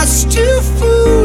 just to fool.